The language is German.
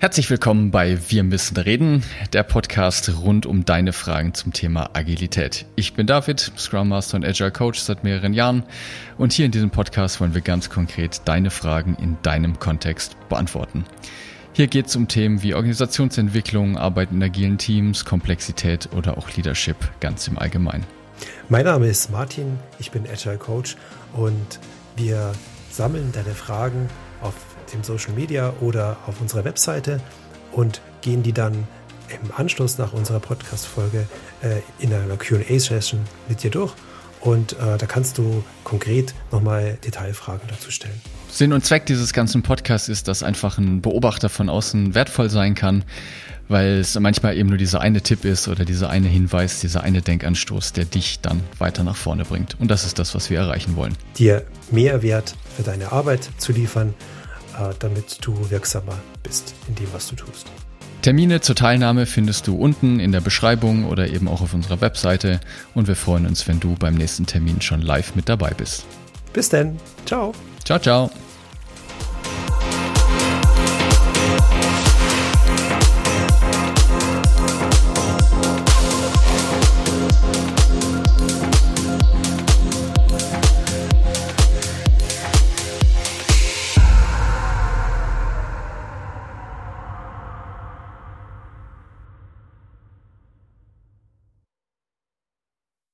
Herzlich willkommen bei Wir müssen reden, der Podcast rund um deine Fragen zum Thema Agilität. Ich bin David, Scrum Master und Agile Coach seit mehreren Jahren und hier in diesem Podcast wollen wir ganz konkret deine Fragen in deinem Kontext beantworten. Hier geht es um Themen wie Organisationsentwicklung, Arbeit in agilen Teams, Komplexität oder auch Leadership ganz im Allgemeinen. Mein Name ist Martin, ich bin Agile Coach und wir sammeln deine Fragen auf dem Social Media oder auf unserer Webseite und gehen die dann im Anschluss nach unserer Podcast-Folge äh, in einer QA-Session mit dir durch. Und äh, da kannst du konkret nochmal Detailfragen dazu stellen. Sinn und Zweck dieses ganzen Podcasts ist, dass einfach ein Beobachter von außen wertvoll sein kann, weil es manchmal eben nur dieser eine Tipp ist oder dieser eine Hinweis, dieser eine Denkanstoß, der dich dann weiter nach vorne bringt. Und das ist das, was wir erreichen wollen. Dir Mehrwert für deine Arbeit zu liefern äh, damit du wirksamer bist in dem, was du tust. Termine zur Teilnahme findest du unten in der Beschreibung oder eben auch auf unserer Webseite und wir freuen uns, wenn du beim nächsten Termin schon live mit dabei bist. Bis dann. Ciao. Ciao, ciao.